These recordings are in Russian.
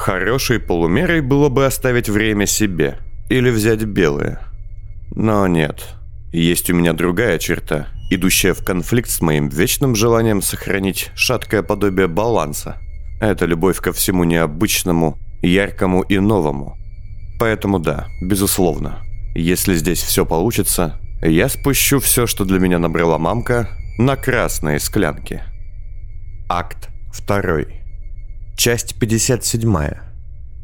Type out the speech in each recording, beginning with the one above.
Хорошей полумерой было бы оставить время себе или взять белое. Но нет, есть у меня другая черта, идущая в конфликт с моим вечным желанием сохранить шаткое подобие баланса. Это любовь ко всему необычному, яркому и новому. Поэтому да, безусловно, если здесь все получится, я спущу все, что для меня набрала мамка, на красные склянки. Акт 2. Часть 57.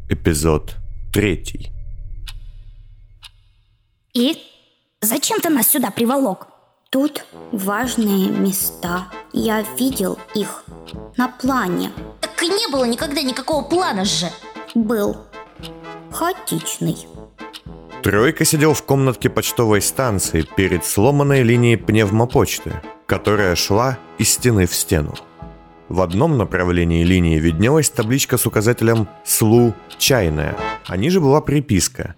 Эпизод 3. И зачем ты нас сюда приволок? Тут важные места. Я видел их на плане. Так и не было никогда никакого плана же. Был. Хаотичный. Тройка сидел в комнатке почтовой станции перед сломанной линией пневмопочты, которая шла из стены в стену. В одном направлении линии виднелась табличка с указателем «СЛУ Чайная», а ниже была приписка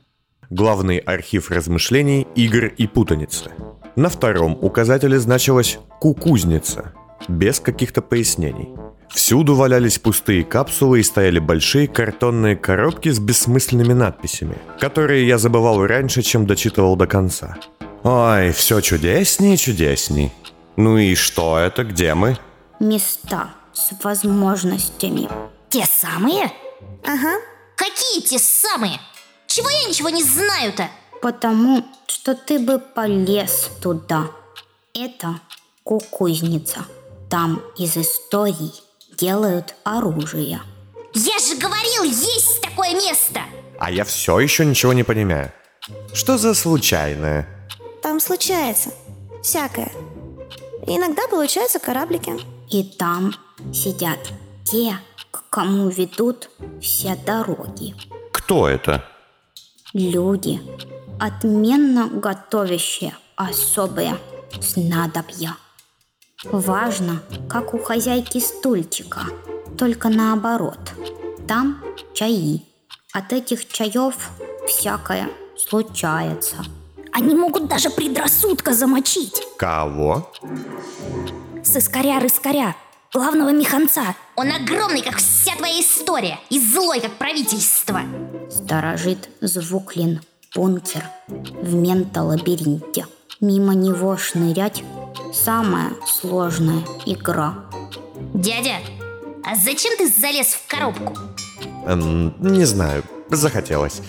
«Главный архив размышлений, игр и путаницы». На втором указателе значилось «Кукузница», без каких-то пояснений. Всюду валялись пустые капсулы и стояли большие картонные коробки с бессмысленными надписями, которые я забывал раньше, чем дочитывал до конца. Ой, все чудеснее и чудесней. Ну и что это, где мы? Места с возможностями. Те самые? Ага. Какие те самые? Чего я ничего не знаю-то? Потому что ты бы полез туда. Это кукузница. Там из историй делают оружие. Я же говорил, есть такое место! А я все еще ничего не понимаю. Что за случайное? Там случается всякое. Иногда получаются кораблики. И там сидят те, к кому ведут все дороги. Кто это? Люди, отменно готовящие особые снадобья. Важно, как у хозяйки стульчика, только наоборот. Там чаи. От этих чаев всякое случается. Они могут даже предрассудка замочить. Кого? Сыскаря-рыскаря, главного механца. Он огромный, как вся твоя история, и злой, как правительство. Сторожит Звуклин бункер в ментолабиринте. Мимо него шнырять – самая сложная игра. Дядя, а зачем ты залез в коробку? Эм, не знаю, захотелось.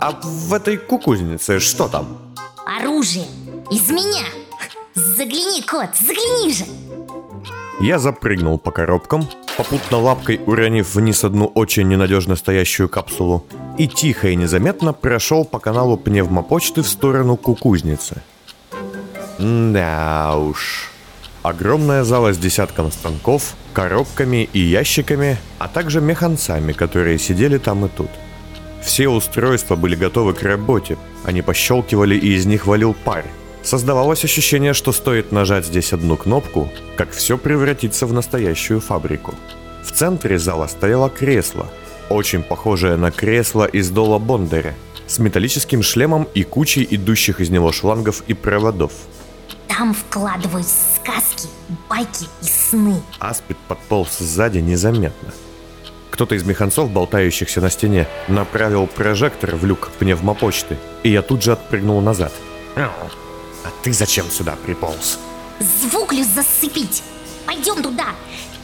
А в этой кукузнице что там? Оружие. Из меня. Загляни, кот, загляни же. Я запрыгнул по коробкам, попутно лапкой уронив вниз одну очень ненадежно стоящую капсулу, и тихо и незаметно прошел по каналу пневмопочты в сторону кукузницы. Да уж. Огромная зала с десятком станков, коробками и ящиками, а также механцами, которые сидели там и тут. Все устройства были готовы к работе, они пощелкивали и из них валил пар. Создавалось ощущение, что стоит нажать здесь одну кнопку, как все превратится в настоящую фабрику. В центре зала стояло кресло, очень похожее на кресло из Дола Бондера, с металлическим шлемом и кучей идущих из него шлангов и проводов. Там вкладывают сказки, байки и сны. Аспид подполз сзади незаметно. Кто-то из механцов, болтающихся на стене, направил прожектор в люк пневмопочты, и я тут же отпрыгнул назад. «А ты зачем сюда приполз?» Звуклю засыпить. Пойдем туда.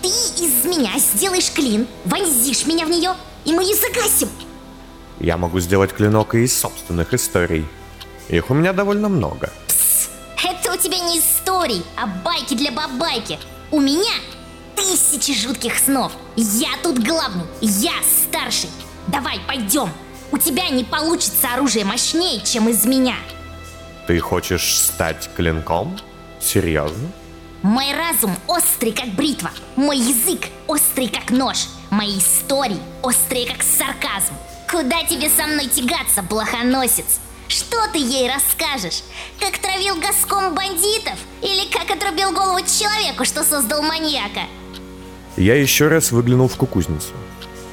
Ты из меня сделаешь клин, вонзишь меня в нее, и мы ее загасим. Я могу сделать клинок и из собственных историй. Их у меня довольно много. Пс, это у тебя не истории, а байки для бабайки. У меня тысячи жутких снов. Я тут главный, я старший. Давай, пойдем. У тебя не получится оружие мощнее, чем из меня. Ты хочешь стать клинком? Серьезно? Мой разум острый, как бритва. Мой язык острый, как нож. Мои истории острые, как сарказм. Куда тебе со мной тягаться, блохоносец? Что ты ей расскажешь? Как травил госком бандитов? Или как отрубил голову человеку, что создал маньяка? Я еще раз выглянул в кукузницу.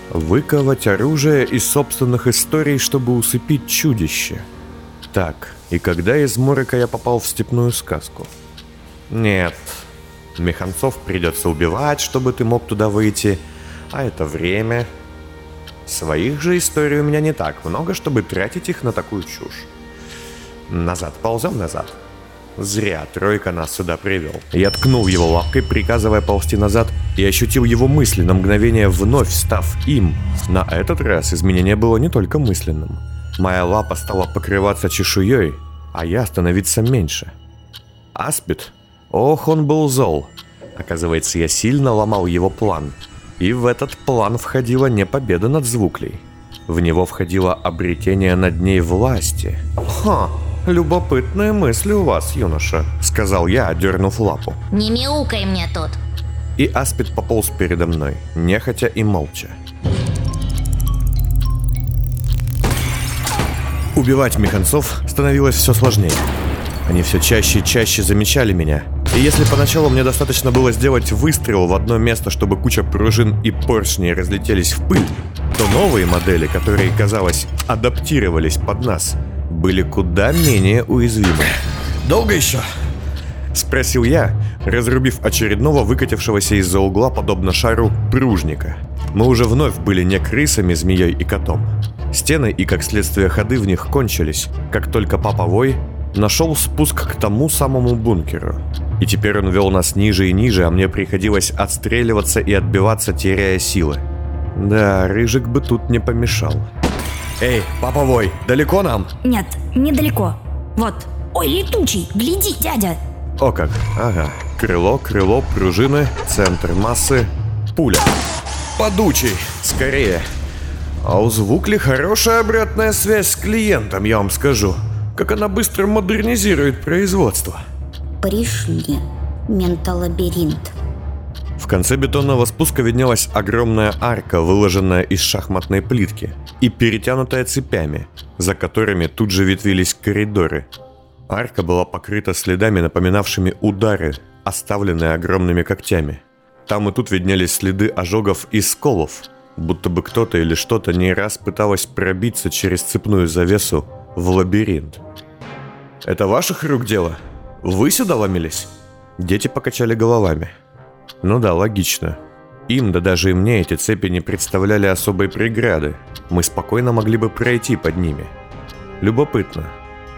Выковать оружие из собственных историй, чтобы усыпить чудище. Так, и когда из морока я попал в степную сказку? Нет, механцов придется убивать, чтобы ты мог туда выйти, а это время. Своих же историй у меня не так много, чтобы тратить их на такую чушь. Назад, ползем назад. Зря тройка нас сюда привел. Я ткнул его лапкой, приказывая ползти назад, и ощутил его мысли на мгновение вновь став им. На этот раз изменение было не только мысленным. Моя лапа стала покрываться чешуей, а я становиться меньше. Аспид? Ох, он был зол. Оказывается, я сильно ломал его план. И в этот план входила не победа над звуклей. В него входило обретение над ней власти. Ха, любопытные мысли у вас, юноша, сказал я, дернув лапу. Не мяукай мне тут. И Аспид пополз передо мной, нехотя и молча. Убивать механцов становилось все сложнее. Они все чаще и чаще замечали меня. И если поначалу мне достаточно было сделать выстрел в одно место, чтобы куча пружин и поршней разлетелись в пыль, то новые модели, которые, казалось, адаптировались под нас, были куда менее уязвимы. Долго еще? Спросил я, разрубив очередного выкатившегося из-за угла, подобно шару, пружника. Мы уже вновь были не крысами, змеей и котом. Стены и, как следствие, ходы в них кончились, как только Папа Вой нашел спуск к тому самому бункеру. И теперь он вел нас ниже и ниже, а мне приходилось отстреливаться и отбиваться, теряя силы. Да, Рыжик бы тут не помешал. Эй, Папа Вой, далеко нам? Нет, недалеко. Вот. Ой, летучий, гляди, дядя. О как, ага. Крыло, крыло, пружины, центр массы, пуля. Подучий. Скорее. А у Звукли хорошая обратная связь с клиентом, я вам скажу. Как она быстро модернизирует производство. Пришли. Менталабиринт. В конце бетонного спуска виднелась огромная арка, выложенная из шахматной плитки и перетянутая цепями, за которыми тут же ветвились коридоры. Арка была покрыта следами, напоминавшими удары, оставленные огромными когтями. Там и тут виднелись следы ожогов и сколов, будто бы кто-то или что-то не раз пыталось пробиться через цепную завесу в лабиринт. «Это ваших рук дело? Вы сюда ломились?» Дети покачали головами. Ну да, логично. Им, да даже и мне эти цепи не представляли особой преграды. Мы спокойно могли бы пройти под ними. Любопытно,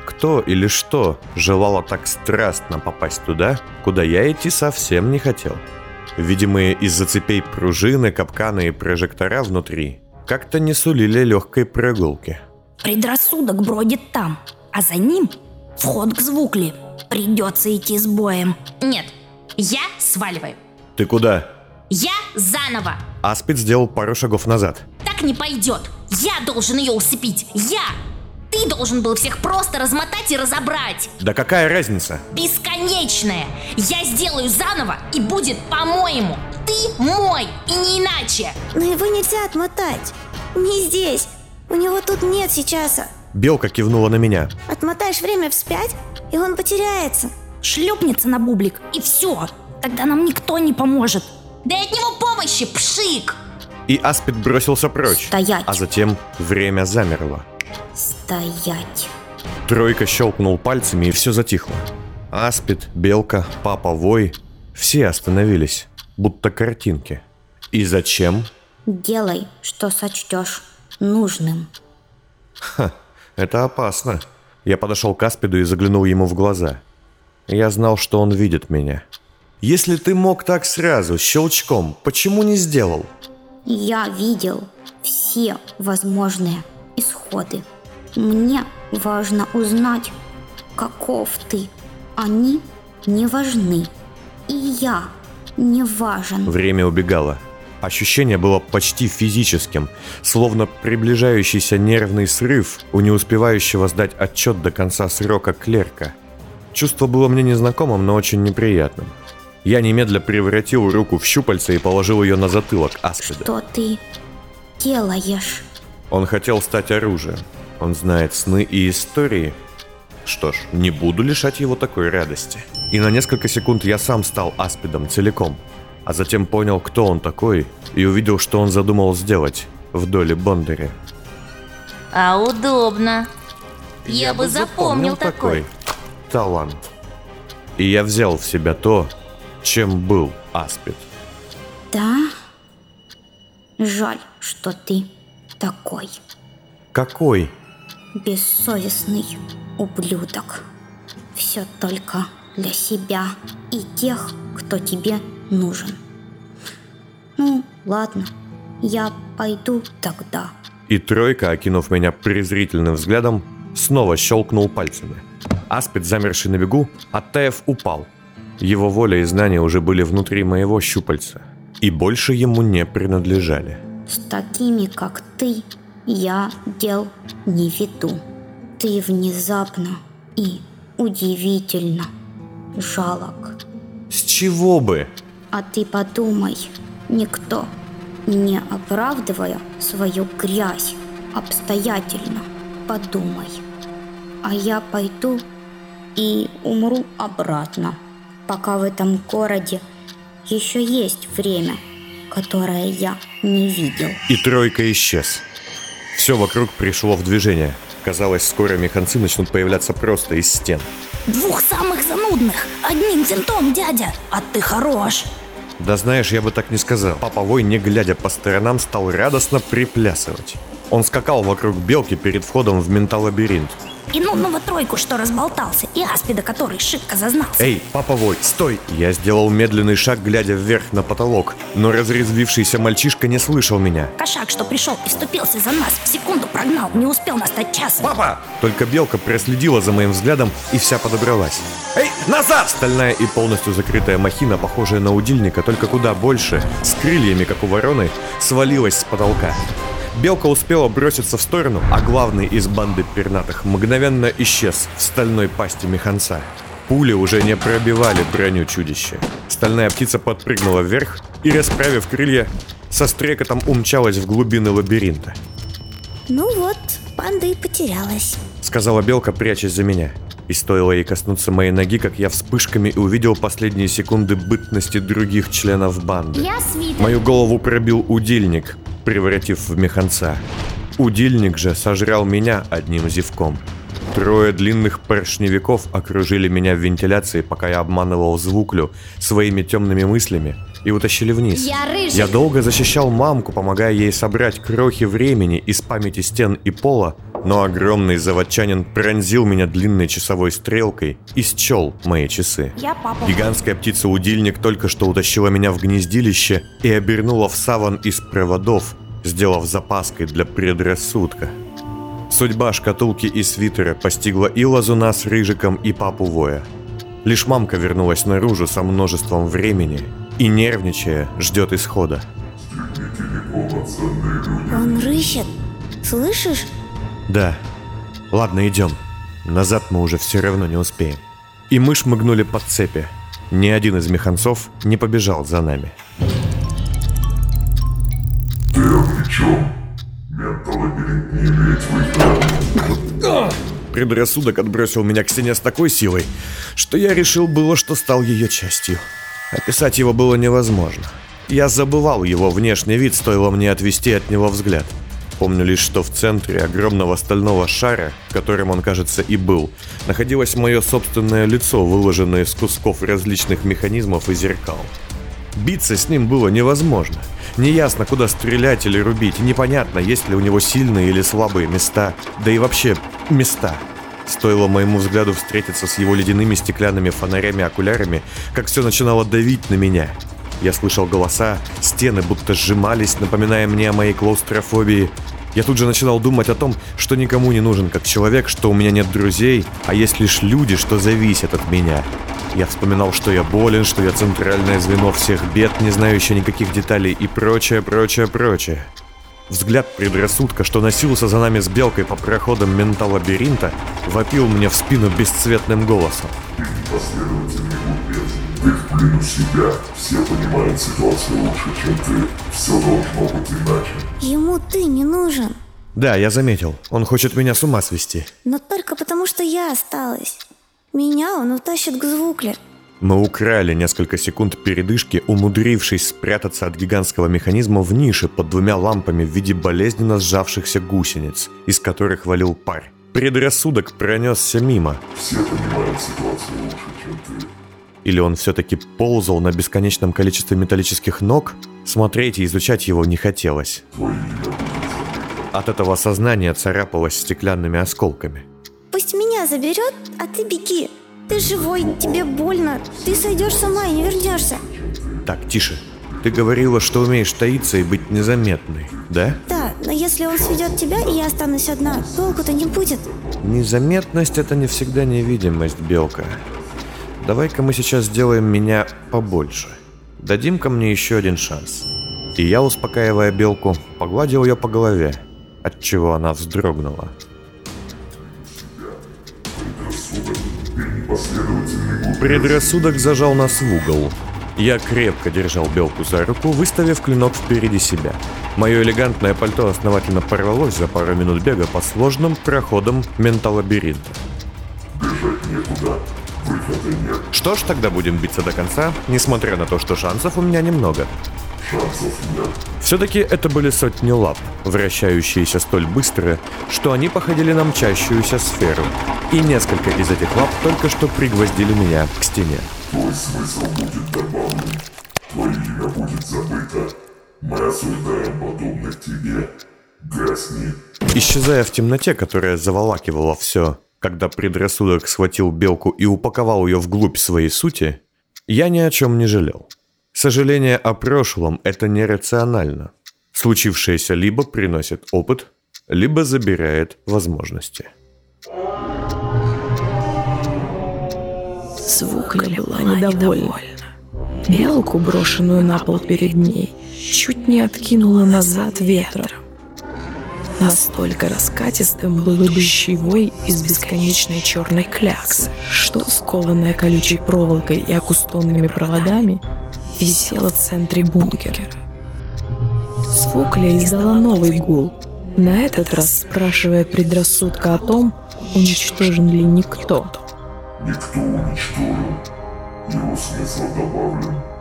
кто или что желало так страстно попасть туда, куда я идти совсем не хотел. Видимые из-за цепей пружины, капканы и прожектора внутри как-то не сулили легкой прогулки. Предрассудок бродит там, а за ним вход к звукли. Придется идти с боем. Нет, я сваливаю. «Ты куда?» Я заново. Аспид сделал пару шагов назад. Так не пойдет. Я должен ее усыпить. Я. Ты должен был всех просто размотать и разобрать. Да какая разница? Бесконечное. Я сделаю заново и будет по-моему. Ты мой и не иначе. Но его нельзя отмотать. Не здесь. У него тут нет сейчас. Белка кивнула на меня. Отмотаешь время вспять, и он потеряется. Шлепнется на бублик, и все. Тогда нам никто не поможет. Дай от него помощи, пшик. И Аспид бросился прочь. Стоять. А затем время замерло. Стоять. Тройка щелкнул пальцами, и все затихло. Аспид, Белка, Папа Вой – все остановились, будто картинки. И зачем? Делай, что сочтешь нужным. Это опасно. Я подошел к Аспиду и заглянул ему в глаза. Я знал, что он видит меня. Если ты мог так сразу, щелчком, почему не сделал? Я видел все возможные исходы. Мне важно узнать, каков ты. Они не важны. И я не важен. Время убегало. Ощущение было почти физическим, словно приближающийся нервный срыв у не успевающего сдать отчет до конца срока клерка. Чувство было мне незнакомым, но очень неприятным. Я немедля превратил руку в щупальце и положил ее на затылок Аспида. Что ты делаешь? Он хотел стать оружием. Он знает сны и истории. Что ж, не буду лишать его такой радости. И на несколько секунд я сам стал Аспидом целиком. А затем понял, кто он такой, и увидел, что он задумал сделать в доле Бондаря. А удобно. Я, бы запомнил такой. талант. И я взял в себя то, чем был Аспид. Да? Жаль, что ты такой Какой? бессовестный ублюдок. Все только для себя и тех, кто тебе нужен. Ну, ладно, я пойду тогда. И тройка, окинув меня презрительным взглядом, снова щелкнул пальцами. Аспид, замерший на бегу, оттаив, упал. Его воля и знания уже были внутри моего щупальца, и больше ему не принадлежали. С такими, как ты, я дел не веду. Ты внезапно и удивительно жалок. С чего бы? А ты подумай, никто, не оправдывая свою грязь обстоятельно, подумай. А я пойду и умру обратно, пока в этом городе еще есть время, которое я не видел. И тройка исчез. Все вокруг пришло в движение. Казалось, скоро механцы начнут появляться просто из стен. Двух самых занудных, одним винтом, дядя, а ты хорош. Да знаешь, я бы так не сказал. Паповой, не глядя по сторонам, стал радостно приплясывать. Он скакал вокруг белки перед входом в менталабиринт. И нудного тройку, что разболтался, и аспида, который шибко зазнался. «Эй, паповой, стой!» Я сделал медленный шаг, глядя вверх на потолок, но разрезвившийся мальчишка не слышал меня. Кошак, что пришел и вступился за нас, в секунду прогнал, не успел настать часом. «Папа!» Только белка проследила за моим взглядом и вся подобралась. «Эй, назад!» Стальная и полностью закрытая махина, похожая на удильника, только куда больше, с крыльями, как у вороны, свалилась с потолка. Белка успела броситься в сторону, а главный из банды пернатых мгновенно исчез в стальной пасти механца. Пули уже не пробивали броню чудища. Стальная птица подпрыгнула вверх и, расправив крылья, со стрекотом умчалась в глубины лабиринта. Ну вот, панда и потерялась. Сказала белка, прячась за меня. И стоило ей коснуться моей ноги, как я вспышками увидел последние секунды бытности других членов банды. Я свитер. Мою голову пробил удильник, превратив в механца. Удильник же сожрал меня одним зевком. Трое длинных поршневиков окружили меня в вентиляции, пока я обманывал звуклю своими темными мыслями и утащили вниз. Я рыжий. Я долго защищал мамку, помогая ей собрать крохи времени из памяти стен и пола, но огромный заводчанин пронзил меня длинной часовой стрелкой и счел мои часы. Я папа. Гигантская птица-удильник только что утащила меня в гнездилище и обернула в саван из проводов, сделав запаской для предрассудка. Судьба шкатулки и свитера постигла и Лазуна с Рыжиком, и Папу Воя. Лишь мамка вернулась наружу со множеством времени и, нервничая, ждет исхода. Он рыщет. Слышишь? Да. Ладно, идем. Назад мы уже все равно не успеем. И мы шмыгнули под цепи. Ни один из механцов не побежал за нами. Предрассудок отбросил меня к стене с такой силой, что я решил было, что стал ее частью. Описать его было невозможно. Я забывал его внешний вид, стоило мне отвести от него взгляд. Помню лишь, что в центре огромного стального шара, которым он, кажется, и был, находилось мое собственное лицо, выложенное из кусков различных механизмов и зеркал. Биться с ним было невозможно. Неясно, куда стрелять или рубить, непонятно, есть ли у него сильные или слабые места, да и вообще места. Стоило моему взгляду встретиться с его ледяными стеклянными фонарями-окулярами, как все начинало давить на меня. Я слышал голоса, стены будто сжимались, напоминая мне о моей клаустрофобии. Я тут же начинал думать о том, что никому не нужен как человек, что у меня нет друзей, а есть лишь люди, что зависят от меня. Я вспоминал, что я болен, что я центральное звено всех бед, не знающее никаких деталей и прочее, прочее, прочее. Взгляд предрассудка, что носился за нами с белкой по проходам менталабиринта, вопил мне в спину бесцветным голосом. Ты в плену себя. Все понимают ситуацию лучше, чем ты. Все должно быть иначе. Ему ты не нужен. Да, я заметил, он хочет меня с ума свести. Но только потому, что я осталась. Меня он утащит к звукле. Мы украли несколько секунд передышки, умудрившись спрятаться от гигантского механизма в нише под двумя лампами в виде болезненно сжавшихся гусениц, из которых валил пар. Предрассудок пронесся мимо. Все понимают ситуацию лучше, чем ты. Или он все-таки ползал на бесконечном количестве металлических ног? Смотреть и изучать его не хотелось. От этого сознание царапалось стеклянными осколками. Пусть меня заберет, а ты беги. Ты живой, тебе больно. Ты сойдешь с ума и не вернешься. Так, тише. Ты говорила, что умеешь таиться и быть незаметной, да? Да, но если он сведет тебя, и я останусь одна, толку-то не будет. Незаметность — это не всегда невидимость, Белка. Давай-ка мы сейчас сделаем меня побольше. Дадим-ка мне еще один шанс. И я, успокаивая Белку, погладил ее по голове, от чего она вздрогнула. Предрассудок зажал нас в угол. Я крепко держал Белку за руку, выставив клинок впереди себя. Мое элегантное пальто основательно порвалось за пару минут бега по сложным проходам менталабиринта. Нет. Что ж, тогда будем биться до конца, несмотря на то, что шансов у меня немного. Шансов нет. Все-таки это были сотни лап, вращающиеся столь быстро, что они походили на мчащуюся сферу. И несколько из этих лап только что пригвоздили меня к стене. Твой смысл будет добавлен. Твое имя будет забыто. Мы осуждаем подобных тебе. Гасни. Исчезая в темноте, которая заволакивала все, когда предрассудок схватил белку и упаковал ее вглубь своей сути, я ни о чем не жалел. Сожаление о прошлом – это нерационально. Случившееся либо приносит опыт, либо забирает возможности. Звукля была недовольна. Белку, брошенную на пол перед ней, чуть не откинула назад ветром. Настолько раскатистым был идущий вой из бесконечной черной кляксы, что, скованная колючей проволокой и акустонными проводами, висела в центре бункера. Звукля издала новый гул, на этот раз спрашивая предрассудка о том, уничтожен ли никто. Никто уничтожен. Его смысл добавлен.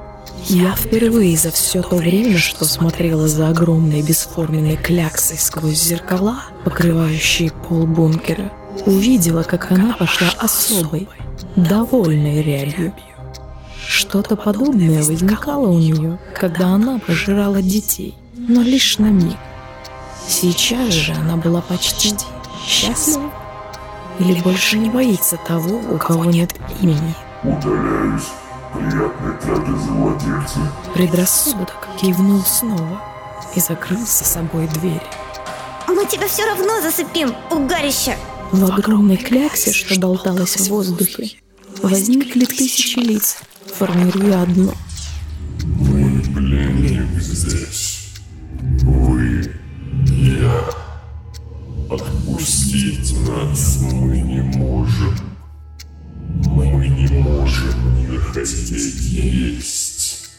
Я впервые за все то время, что смотрела за огромной бесформенной кляксой сквозь зеркала, покрывающие пол бункера, увидела, как она пошла особой, довольной рябью. Что-то подобное возникало у нее, когда она пожирала детей, но лишь на миг. Сейчас же она была почти счастлива. Или больше не боится того, у кого нет имени. Удаляюсь. Приятной трапезы, владельцы. Предрассудок кивнул снова и закрыл за собой дверь. Мы тебя все равно засыпим, угарище. В огромной кляксе, что болталась в воздухе, возникли тысячи лиц, формируя одно. Пленник здесь. Вы, я. Отпустить нас мы не можем. Хотеть есть.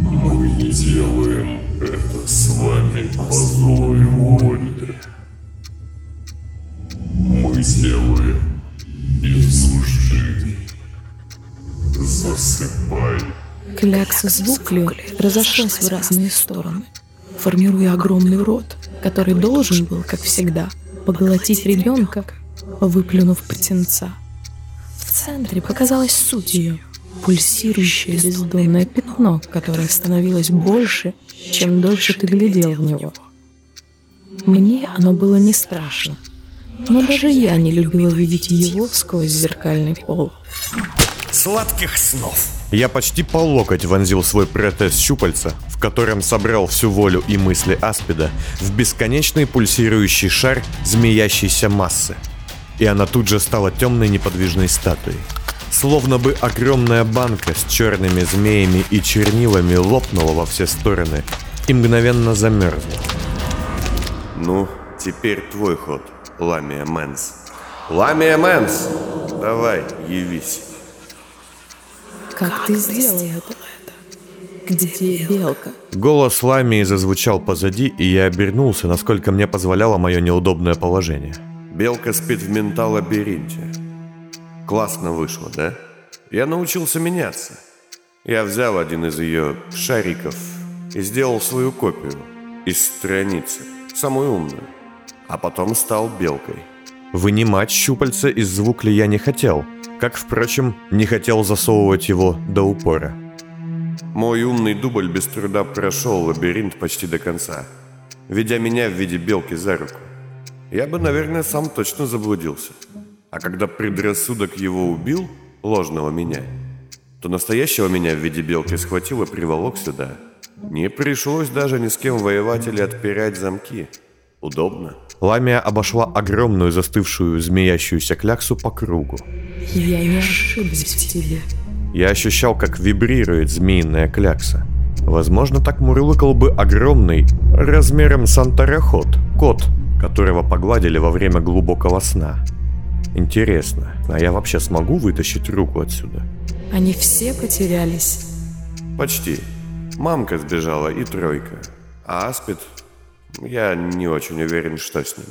Мы делаем это с вами по злой воле. Мы делаем нужды. Засыпай. Клякса звукли разошлась в разные стороны, формируя огромный рот, который должен был, как всегда, поглотить ребенка, выплюнув птенца. Центре показалась суть ее, пульсирующее бездонное пятно, которое становилось больше, чем дольше ты глядел в него. Мне оно было не страшно, но даже я не любила видеть его сквозь зеркальный пол. Сладких снов. Я почти по локоть вонзил свой протез щупальца, в котором собрал всю волю и мысли Аспида, в бесконечный пульсирующий шар змеящейся массы. И она тут же стала темной неподвижной статуей. Словно бы огромная банка с черными змеями и чернилами лопнула во все стороны и мгновенно замерзла. Ну, теперь твой ход, Ламия Мэнс. Ламия Мэнс! Давай, явись. Как ты сделал это? Где белка? Голос Ламии зазвучал позади, и я обернулся, насколько мне позволяло мое неудобное положение. Белка спит в ментал-лабиринте. Классно вышло, да? Я научился меняться. Я взял один из ее шариков и сделал свою копию из страницы, самую умную, а потом стал белкой. Вынимать щупальца из звукли я не хотел, как, впрочем, не хотел засовывать его до упора. Мой умный дубль без труда прошел лабиринт почти до конца. ведя меня в виде белки за руку. Я бы, наверное, сам точно заблудился. А когда предрассудок его убил, ложного меня, то настоящего меня в виде белки схватил и приволок сюда. Не пришлось даже ни с кем воевать или отпирать замки. Удобно. Ламия обошла огромную застывшую змеящуюся кляксу по кругу. Я не ошиблась в тебе. Я ощущал, как вибрирует змеиная клякса. Возможно, так мурлыкал бы огромный, размером с антароход, кот, которого погладили во время глубокого сна. Интересно, а я вообще смогу вытащить руку отсюда? Они все потерялись. Почти. Мамка сбежала и тройка. А Аспид, я не очень уверен, что с ним.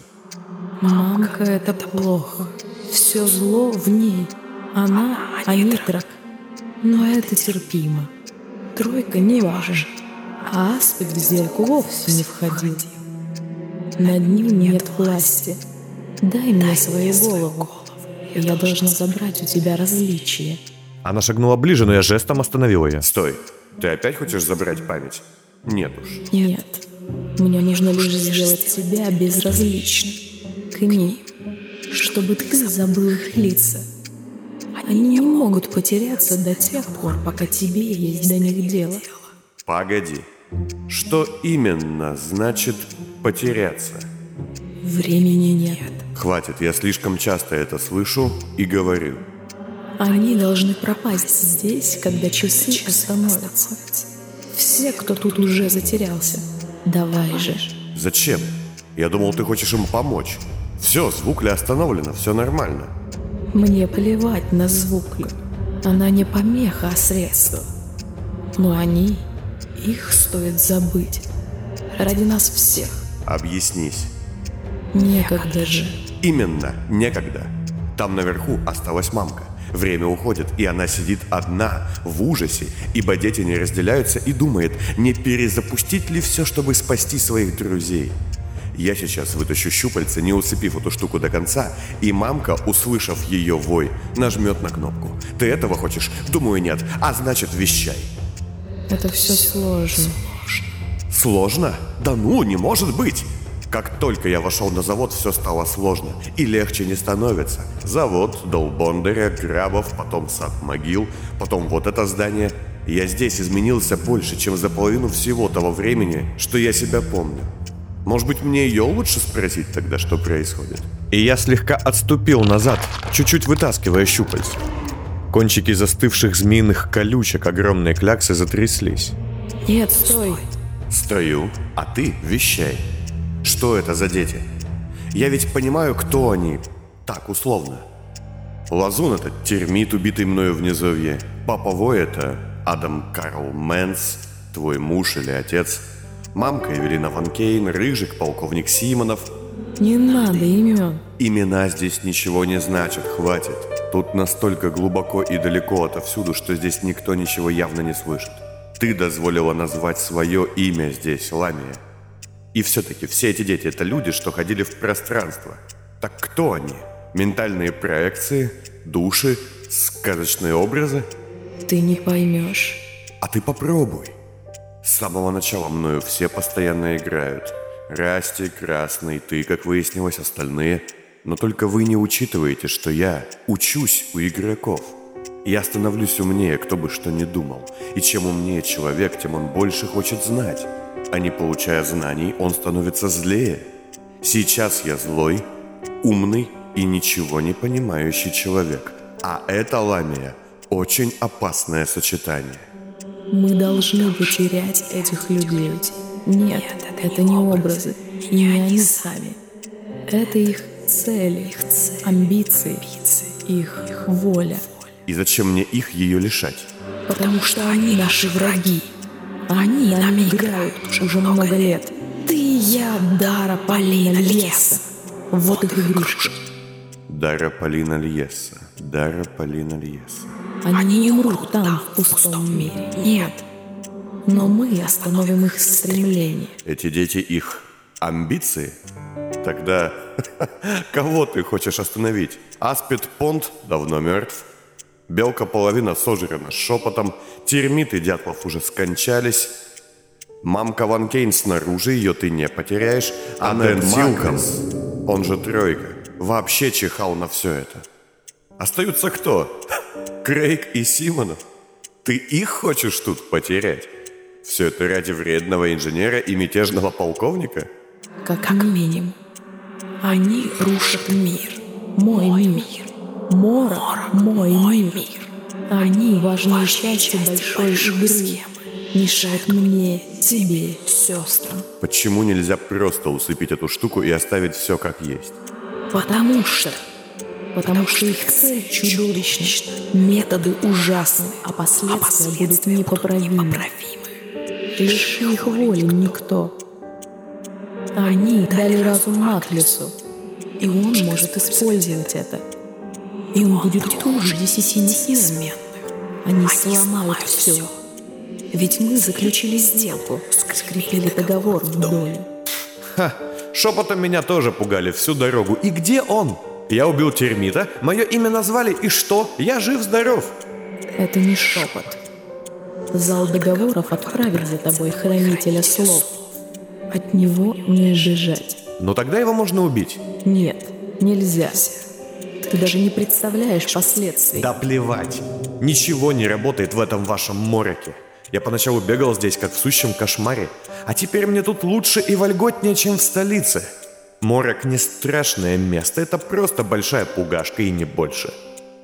Мамка — это плохо. Все зло в ней. Она — анитрак. Но это терпимо. Тройка не важен. А Аспид в сделку вовсе не входил. Над ним нет власти. Дай мне свою голову. Я должна забрать у тебя различия. Она шагнула ближе, но я жестом остановил ее. Стой. Ты опять хочешь забрать память? Нет уж. Нет. Мне нужно лишь сделать тебя безразличным к ним, чтобы ты забыл их лица. Они не могут потеряться до тех пор, пока тебе есть до них дело. Погоди. Что именно значит потеряться? Времени нет. Хватит, я слишком часто это слышу и говорю. Они должны пропасть здесь, когда часы остановятся. Все, кто тут уже затерялся. Давай же. Зачем? Я думал, ты хочешь им помочь. Все, звук ли остановлено, все нормально. Мне плевать на звук. Она не помеха, а средство. Но они, их стоит забыть. Ради нас всех. Объяснись. Некогда же. Именно, некогда. Там наверху осталась мамка. Время уходит, и она сидит одна, в ужасе, ибо дети не разделяются и думает, не перезапустить ли все, чтобы спасти своих друзей. Я сейчас вытащу щупальца, не уцепив эту штуку до конца, и мамка, услышав ее вой, нажмет на кнопку. Ты этого хочешь? Думаю, нет. А значит, вещай. Это все сложно. Сложно? Да ну, не может быть! Как только я вошел на завод, все стало сложно. И легче не становится. Завод, дол Бондаря, Грабов, потом сад могил, потом вот это здание. Я здесь изменился больше, чем за половину всего того времени, что я себя помню. Может быть, мне ее лучше спросить тогда, что происходит? И я слегка отступил назад, чуть-чуть вытаскивая щупальца. Кончики застывших змеиных колючек огромной кляксы затряслись. Нет, стой. Стою, а ты вещай. Что это за дети? Я ведь понимаю, кто они. Так, условно. Лазун — это термит, убитый мною в низовье. Папа Вой — это Адам Карл Мэнс, твой муж или отец. Мамка Эвелина Ван Кейн, Рыжик, полковник Симонов. Не надо имен. Имена здесь ничего не значат, хватит. Тут настолько глубоко и далеко отовсюду, что здесь никто ничего явно не слышит. Ты дозволила назвать свое имя здесь, Ламия. И все-таки все эти дети – это люди, что ходили в пространство. Так кто они? Ментальные проекции? Души? Сказочные образы? Ты не поймешь. А ты попробуй. С самого начала мною все постоянно играют. Расти, Красный, ты, как выяснилось, остальные. Но только вы не учитываете, что я учусь у игроков. Я становлюсь умнее, кто бы что ни думал. И чем умнее человек, тем он больше хочет знать а не получая знаний, он становится злее. Сейчас я злой, умный и ничего не понимающий человек. А это ламия очень опасное сочетание. Мы должны потерять этих людей. Нет, это не образы, и не они сами. Это их цели, их амбиции, их воля. И зачем мне их ее лишать? Потому что они наши враги. Они нами играют уже много лет. Ты и я, Дара Полина Льеса. Вот их игрушка. Дара Полина Льеса. Дара Полина Льеса. Они не умрут там, в пустом мире. Нет. Но мы остановим их стремление. Эти дети их амбиции? Тогда кого ты хочешь остановить? Аспид Понт давно мертв. Белка половина сожрана шепотом, термиты дятлов уже скончались. Мамка Ван Кейн снаружи, ее ты не потеряешь, а, а Нед Силком, он же тройка, вообще чихал на все это. Остаются кто? Крейг и Симонов. Ты их хочешь тут потерять? Все это ради вредного инженера и мятежного полковника? Как, как минимум. Они рушат мир. Мой мир. Мора – мой мир. Они важные части большой игры. Мешают мне, тебе, сестрам. Почему нельзя просто усыпить эту штуку и оставить все как есть? Потому что потому что их цель чудовищна, методы ужасны, а последствия будут непоправимы. Лиши их воли никто. Они дали разум Маклису, и он может использовать это. И он будет хуже десяти несменных. Они сломают все. Ведь мы заключили сделку, скрепили договор в доле. Ха, шепотом меня тоже пугали всю дорогу. И где он? Я убил термита, мое имя назвали, и что? Я жив-здоров. Это не шепот. Зал договоров отправит за тобой хранителя слов. От него не сбежать. Но тогда его можно убить. Нет, нельзя. Ты даже не представляешь последствий. Да плевать. Ничего не работает в этом вашем мороке. Я поначалу бегал здесь, как в сущем кошмаре. А теперь мне тут лучше и вольготнее, чем в столице. Морок не страшное место, это просто большая пугашка и не больше.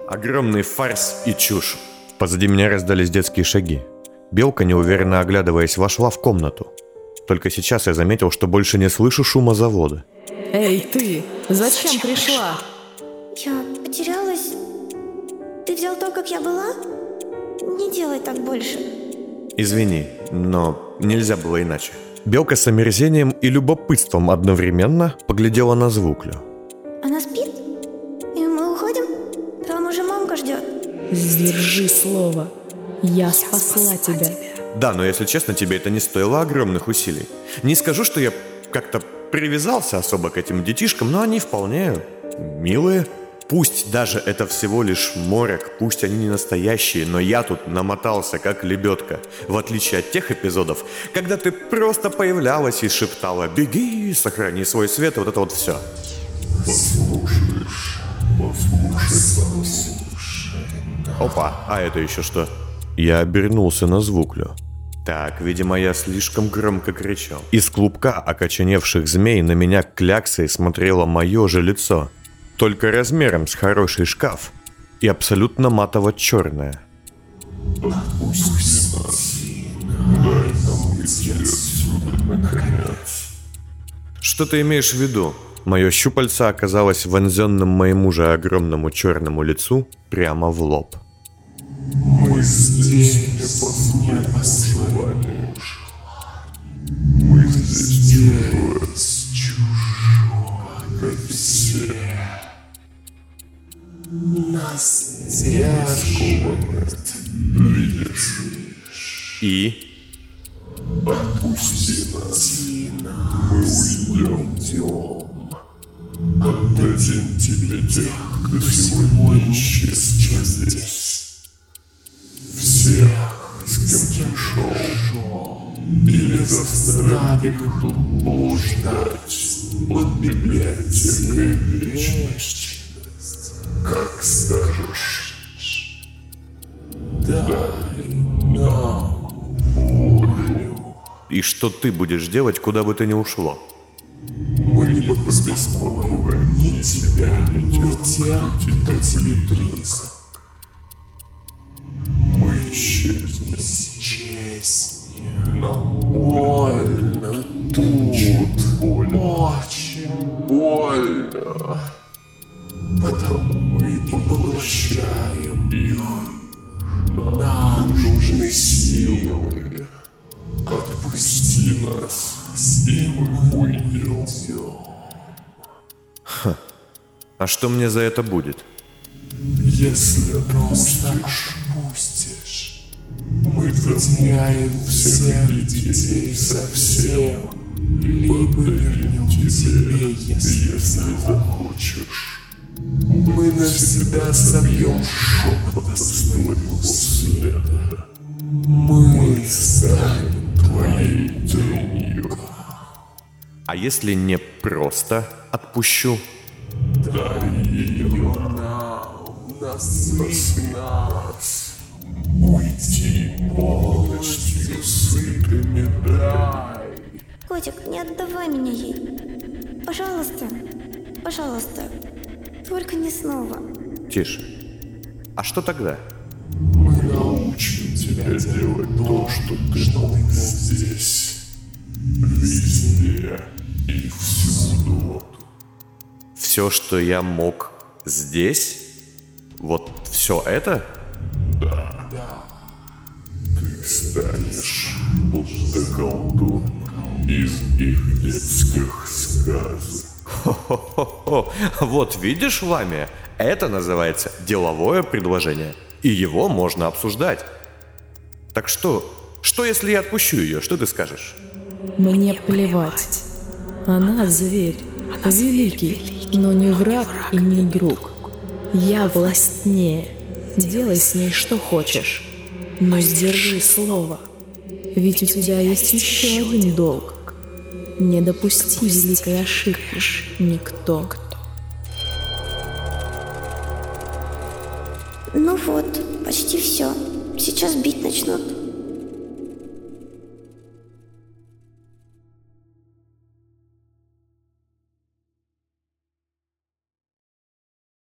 Огромный фарс и чушь. Позади меня раздались детские шаги. Белка, неуверенно оглядываясь, вошла в комнату. Только сейчас я заметил, что больше не слышу шума завода. Эй, ты! Зачем пришла? Я потерялась. Ты взял то, как я была? Не делай так больше. Извини, но нельзя было иначе. Белка с омерзением и любопытством одновременно поглядела на звуклю. Она спит? И мы уходим? Там уже мамка ждет. Сдержи слово. Я спасла тебя. Да, но если честно, тебе это не стоило огромных усилий. Не скажу, что я как-то привязался особо к этим детишкам, но они вполне милые. Пусть даже это всего лишь морок, пусть они не настоящие, но я тут намотался как лебедка. В отличие от тех эпизодов, когда ты просто появлялась и шептала «Беги, сохрани свой свет» и вот это вот все. Послушаешь, послушай, Опа, а это еще что? Я обернулся на звуклю. Так, видимо, я слишком громко кричал. Из клубка окоченевших змей на меня кляксой смотрело мое же лицо только размером с хороший шкаф и абсолютно матово-черная. Что ты имеешь в виду? Мое щупальце оказалось вонзенным моему же огромному черному лицу прямо в лоб. Мы здесь не послали. Мы здесь Нас сковывает, видишь? И? Отпусти нас. Мы уйдем. Отдадим тебе тех, кто сегодня исчез здесь. Всех, с кем ты шел. Или заставим их блуждать под библиотекой вечности. Как скажешь. Дай нам волю. И что ты будешь делать, куда бы ты ни ушло? Мы не побеспокоим ни тебя, ни кто тебе близок. Мы исчезнем. Исчезнем. Нам больно тут. Больно. Очень больно. Потому и поглощаем их. Нам нужны силы. Отпусти нас, и мы уйдем. Ха. А что мне за это будет? Если просто отпустишь, мы потеряем всех детей совсем. Либо вернем тебе, если захочешь. Мы навсегда собьем шепота с твоего следа. Мы станем твоей тенью. А если не просто отпущу? нас. Уйти полностью сытыми дай. Котик, не отдавай меня ей. Пожалуйста, пожалуйста. Только не снова. Тише. А что тогда? Мы научим тебя делать то, что ты мог здесь. Везде и всюду. Все, что я мог здесь? Вот все это? Ты станешь будто колдун из их детских сказок. Вот видишь, Ламия, это называется деловое предложение. И его можно обсуждать. Так что, что если я отпущу ее? Что ты скажешь? Мне плевать. Она зверь, великий, но не враг и не друг. Я властнее. Делай с ней что хочешь. Но сдержи слово. Ведь у тебя есть еще один долг. Не допусти великой ошибки. Никто. Ну вот, почти все. Сейчас бить начнут.